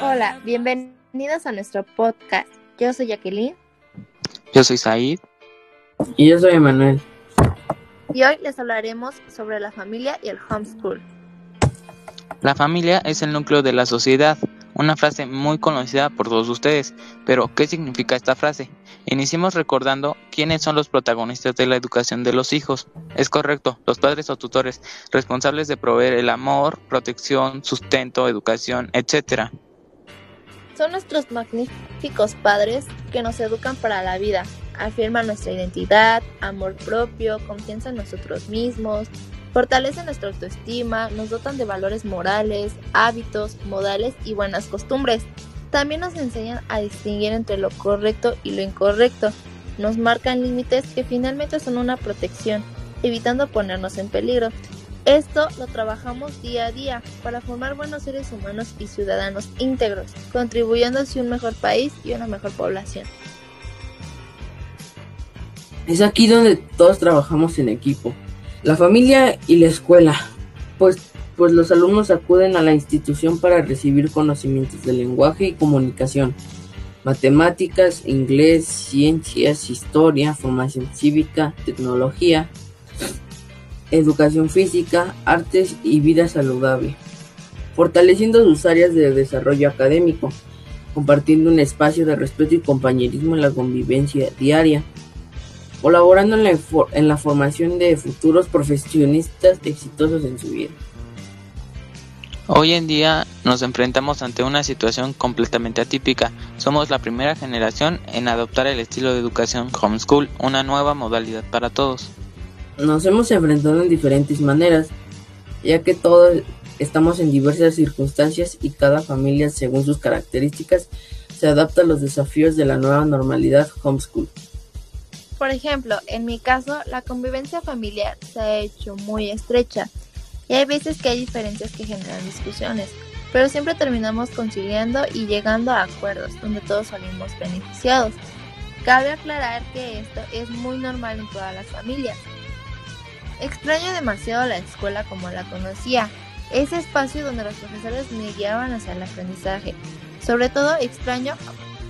Hola, bienvenidos a nuestro podcast. Yo soy Jacqueline. Yo soy Said. Y yo soy Emanuel. Y hoy les hablaremos sobre la familia y el homeschool. La familia es el núcleo de la sociedad, una frase muy conocida por todos ustedes. Pero, ¿qué significa esta frase? Iniciemos recordando quiénes son los protagonistas de la educación de los hijos. Es correcto, los padres o tutores, responsables de proveer el amor, protección, sustento, educación, etc. Son nuestros magníficos padres que nos educan para la vida, afirman nuestra identidad, amor propio, confianza en nosotros mismos, fortalecen nuestra autoestima, nos dotan de valores morales, hábitos, modales y buenas costumbres. También nos enseñan a distinguir entre lo correcto y lo incorrecto. Nos marcan límites que finalmente son una protección, evitando ponernos en peligro. Esto lo trabajamos día a día para formar buenos seres humanos y ciudadanos íntegros, contribuyendo hacia un mejor país y una mejor población. Es aquí donde todos trabajamos en equipo, la familia y la escuela, pues, pues los alumnos acuden a la institución para recibir conocimientos de lenguaje y comunicación, matemáticas, inglés, ciencias, historia, formación cívica, tecnología, educación física, artes y vida saludable, fortaleciendo sus áreas de desarrollo académico, compartiendo un espacio de respeto y compañerismo en la convivencia diaria, colaborando en la, en la formación de futuros profesionistas exitosos en su vida. Hoy en día nos enfrentamos ante una situación completamente atípica. Somos la primera generación en adoptar el estilo de educación homeschool, una nueva modalidad para todos. Nos hemos enfrentado en diferentes maneras, ya que todos estamos en diversas circunstancias y cada familia, según sus características, se adapta a los desafíos de la nueva normalidad homeschool. Por ejemplo, en mi caso, la convivencia familiar se ha hecho muy estrecha y hay veces que hay diferencias que generan discusiones, pero siempre terminamos conciliando y llegando a acuerdos donde todos salimos beneficiados. Cabe aclarar que esto es muy normal en todas las familias. Extraño demasiado la escuela como la conocía, ese espacio donde los profesores me guiaban hacia el aprendizaje. Sobre todo extraño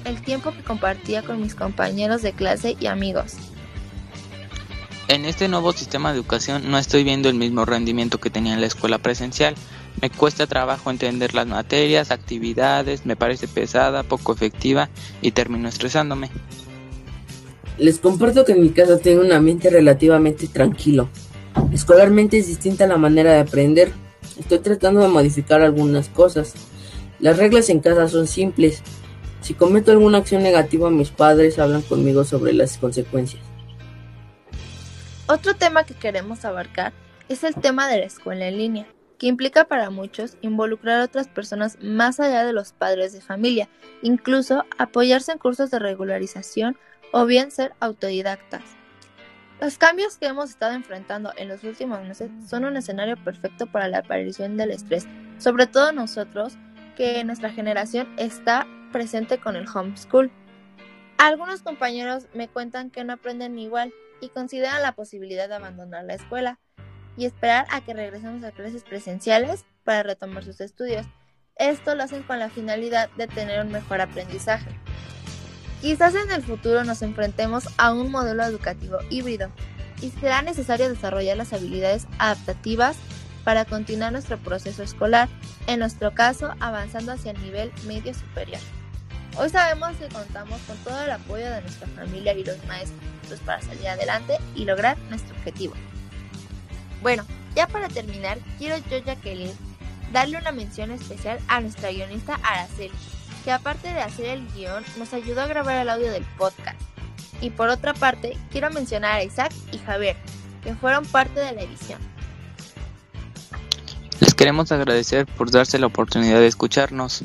el tiempo que compartía con mis compañeros de clase y amigos. En este nuevo sistema de educación no estoy viendo el mismo rendimiento que tenía en la escuela presencial. Me cuesta trabajo entender las materias, actividades, me parece pesada, poco efectiva y termino estresándome. Les comparto que en mi casa tengo un ambiente relativamente tranquilo. Escolarmente es distinta la manera de aprender. Estoy tratando de modificar algunas cosas. Las reglas en casa son simples. Si cometo alguna acción negativa, mis padres hablan conmigo sobre las consecuencias. Otro tema que queremos abarcar es el tema de la escuela en línea, que implica para muchos involucrar a otras personas más allá de los padres de familia, incluso apoyarse en cursos de regularización o bien ser autodidactas. Los cambios que hemos estado enfrentando en los últimos meses son un escenario perfecto para la aparición del estrés, sobre todo nosotros, que nuestra generación está presente con el homeschool. Algunos compañeros me cuentan que no aprenden igual y consideran la posibilidad de abandonar la escuela y esperar a que regresemos a clases presenciales para retomar sus estudios. Esto lo hacen con la finalidad de tener un mejor aprendizaje. Quizás en el futuro nos enfrentemos a un modelo educativo híbrido y será necesario desarrollar las habilidades adaptativas para continuar nuestro proceso escolar, en nuestro caso avanzando hacia el nivel medio superior. Hoy sabemos que contamos con todo el apoyo de nuestra familia y los maestros para salir adelante y lograr nuestro objetivo. Bueno, ya para terminar, quiero yo, Jacqueline, darle una mención especial a nuestra guionista Araceli, que aparte de hacer el guion, nos ayudó a grabar el audio del podcast. Y por otra parte, quiero mencionar a Isaac y Javier, que fueron parte de la edición. Les queremos agradecer por darse la oportunidad de escucharnos.